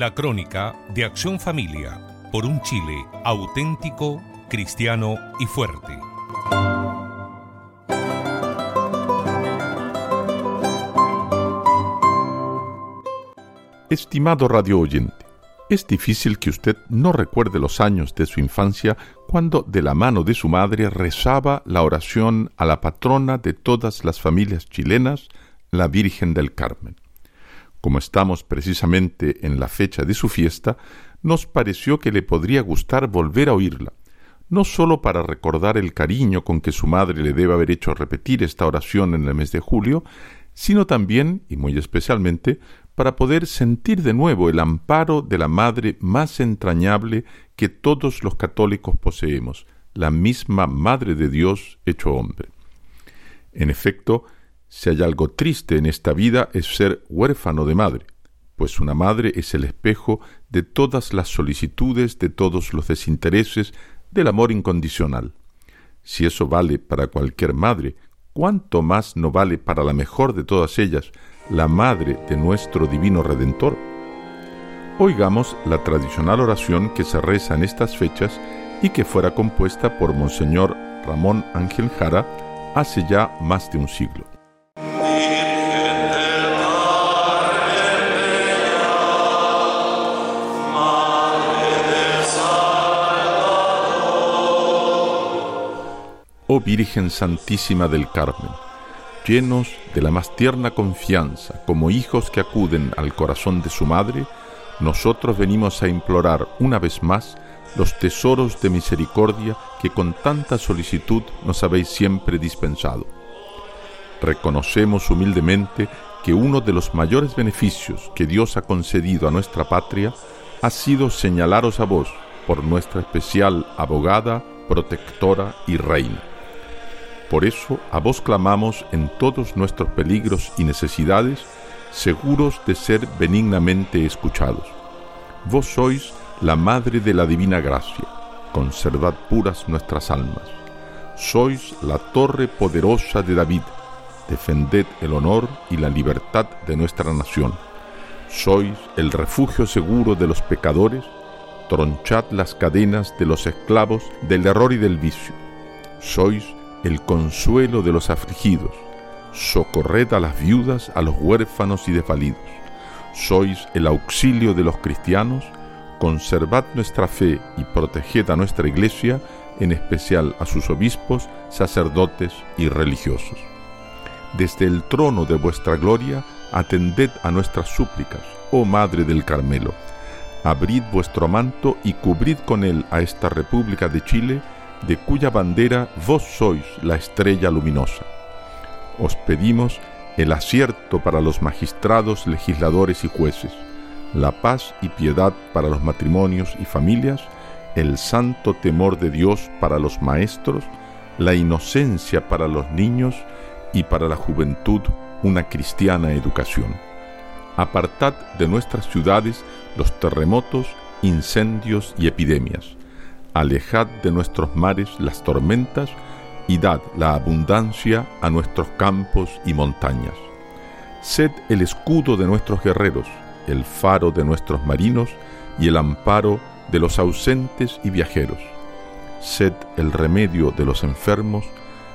La crónica de Acción Familia por un Chile auténtico, cristiano y fuerte. Estimado radio oyente, es difícil que usted no recuerde los años de su infancia cuando de la mano de su madre rezaba la oración a la patrona de todas las familias chilenas, la Virgen del Carmen. Como estamos precisamente en la fecha de su fiesta, nos pareció que le podría gustar volver a oírla, no sólo para recordar el cariño con que su madre le debe haber hecho repetir esta oración en el mes de julio, sino también, y muy especialmente, para poder sentir de nuevo el amparo de la madre más entrañable que todos los católicos poseemos, la misma Madre de Dios hecho hombre. En efecto, si hay algo triste en esta vida es ser huérfano de madre, pues una madre es el espejo de todas las solicitudes, de todos los desintereses, del amor incondicional. Si eso vale para cualquier madre, ¿cuánto más no vale para la mejor de todas ellas, la madre de nuestro divino Redentor? Oigamos la tradicional oración que se reza en estas fechas y que fuera compuesta por Monseñor Ramón Ángel Jara hace ya más de un siglo. Oh Virgen Santísima del Carmen, llenos de la más tierna confianza, como hijos que acuden al corazón de su madre, nosotros venimos a implorar una vez más los tesoros de misericordia que con tanta solicitud nos habéis siempre dispensado. Reconocemos humildemente que uno de los mayores beneficios que Dios ha concedido a nuestra patria ha sido señalaros a vos por nuestra especial abogada, protectora y reina. Por eso a vos clamamos en todos nuestros peligros y necesidades, seguros de ser benignamente escuchados. Vos sois la Madre de la Divina Gracia, conservad puras nuestras almas. Sois la torre poderosa de David, defended el honor y la libertad de nuestra nación. Sois el refugio seguro de los pecadores, tronchad las cadenas de los esclavos del error y del vicio. Sois el consuelo de los afligidos, socorred a las viudas, a los huérfanos y desvalidos. Sois el auxilio de los cristianos, conservad nuestra fe y proteged a nuestra iglesia, en especial a sus obispos, sacerdotes y religiosos. Desde el trono de vuestra gloria, atended a nuestras súplicas, oh Madre del Carmelo. Abrid vuestro manto y cubrid con él a esta República de Chile, de cuya bandera vos sois la estrella luminosa. Os pedimos el acierto para los magistrados, legisladores y jueces, la paz y piedad para los matrimonios y familias, el santo temor de Dios para los maestros, la inocencia para los niños y para la juventud una cristiana educación. Apartad de nuestras ciudades los terremotos, incendios y epidemias alejad de nuestros mares las tormentas y dad la abundancia a nuestros campos y montañas. Sed el escudo de nuestros guerreros, el faro de nuestros marinos y el amparo de los ausentes y viajeros. Sed el remedio de los enfermos,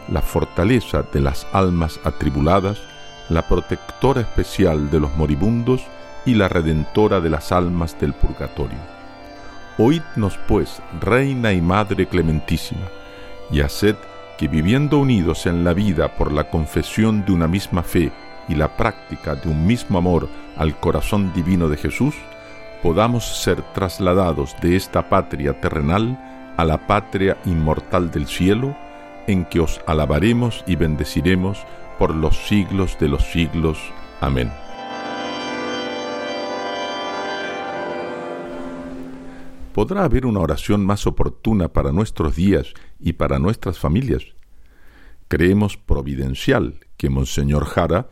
la fortaleza de las almas atribuladas, la protectora especial de los moribundos y la redentora de las almas del purgatorio Oídnos pues, Reina y Madre Clementísima, y haced que viviendo unidos en la vida por la confesión de una misma fe y la práctica de un mismo amor al corazón divino de Jesús, podamos ser trasladados de esta patria terrenal a la patria inmortal del cielo, en que os alabaremos y bendeciremos por los siglos de los siglos. Amén. ¿Podrá haber una oración más oportuna para nuestros días y para nuestras familias? Creemos providencial que Monseñor Jara,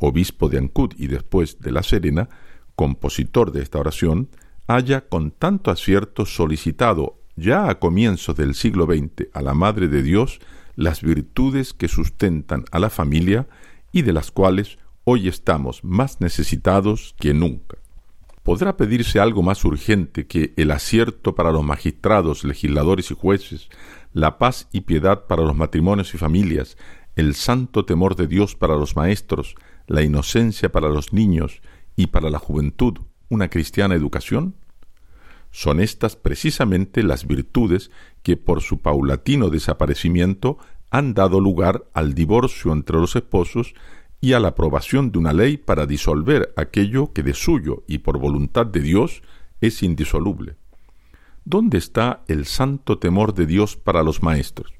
obispo de Ancud y después de La Serena, compositor de esta oración, haya con tanto acierto solicitado ya a comienzos del siglo XX a la Madre de Dios las virtudes que sustentan a la familia y de las cuales hoy estamos más necesitados que nunca. ¿Podrá pedirse algo más urgente que el acierto para los magistrados, legisladores y jueces, la paz y piedad para los matrimonios y familias, el santo temor de Dios para los maestros, la inocencia para los niños y para la juventud, una cristiana educación? Son estas precisamente las virtudes que por su paulatino desaparecimiento han dado lugar al divorcio entre los esposos y a la aprobación de una ley para disolver aquello que de suyo y por voluntad de Dios es indisoluble. ¿Dónde está el santo temor de Dios para los maestros?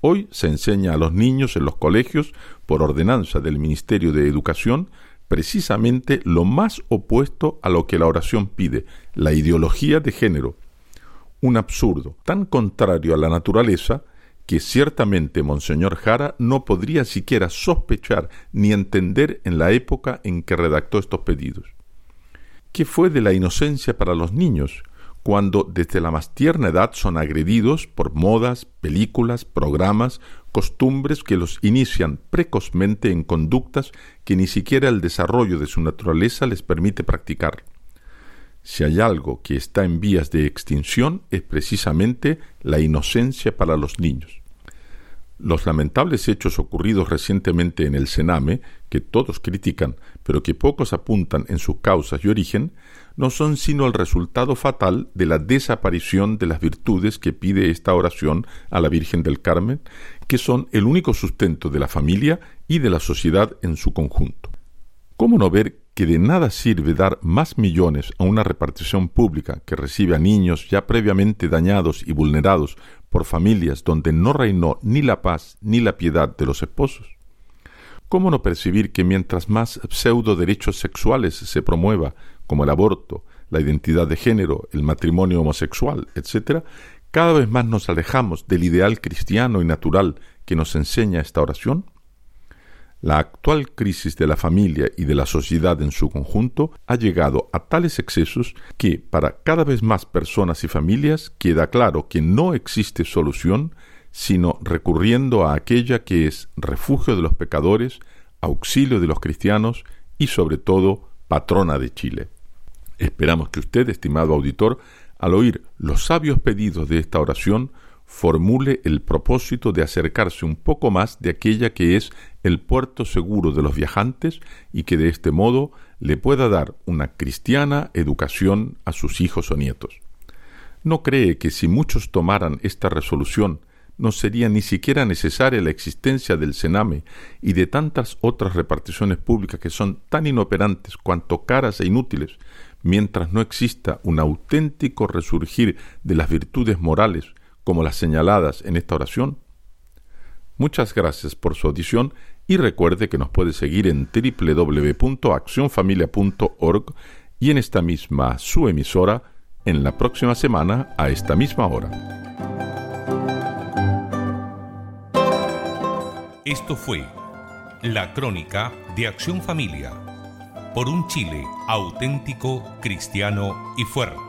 Hoy se enseña a los niños en los colegios, por ordenanza del Ministerio de Educación, precisamente lo más opuesto a lo que la oración pide, la ideología de género. Un absurdo tan contrario a la naturaleza que ciertamente Monseñor Jara no podría siquiera sospechar ni entender en la época en que redactó estos pedidos. ¿Qué fue de la inocencia para los niños, cuando desde la más tierna edad son agredidos por modas, películas, programas, costumbres que los inician precozmente en conductas que ni siquiera el desarrollo de su naturaleza les permite practicar? Si hay algo que está en vías de extinción es precisamente la inocencia para los niños. Los lamentables hechos ocurridos recientemente en el Sename, que todos critican, pero que pocos apuntan en sus causas y origen, no son sino el resultado fatal de la desaparición de las virtudes que pide esta oración a la Virgen del Carmen, que son el único sustento de la familia y de la sociedad en su conjunto. ¿Cómo no ver que de nada sirve dar más millones a una repartición pública que recibe a niños ya previamente dañados y vulnerados por familias donde no reinó ni la paz ni la piedad de los esposos? ¿Cómo no percibir que mientras más pseudo derechos sexuales se promueva, como el aborto, la identidad de género, el matrimonio homosexual, etc., cada vez más nos alejamos del ideal cristiano y natural que nos enseña esta oración? La actual crisis de la familia y de la sociedad en su conjunto ha llegado a tales excesos que para cada vez más personas y familias queda claro que no existe solución sino recurriendo a aquella que es refugio de los pecadores, auxilio de los cristianos y sobre todo patrona de Chile. Esperamos que usted, estimado auditor, al oír los sabios pedidos de esta oración, formule el propósito de acercarse un poco más de aquella que es el puerto seguro de los viajantes y que de este modo le pueda dar una cristiana educación a sus hijos o nietos. ¿No cree que si muchos tomaran esta resolución no sería ni siquiera necesaria la existencia del Sename y de tantas otras reparticiones públicas que son tan inoperantes cuanto caras e inútiles, mientras no exista un auténtico resurgir de las virtudes morales como las señaladas en esta oración? Muchas gracias por su audición y recuerde que nos puede seguir en www.accionfamilia.org y en esta misma su emisora en la próxima semana a esta misma hora. Esto fue la crónica de Acción Familia por un Chile auténtico, cristiano y fuerte.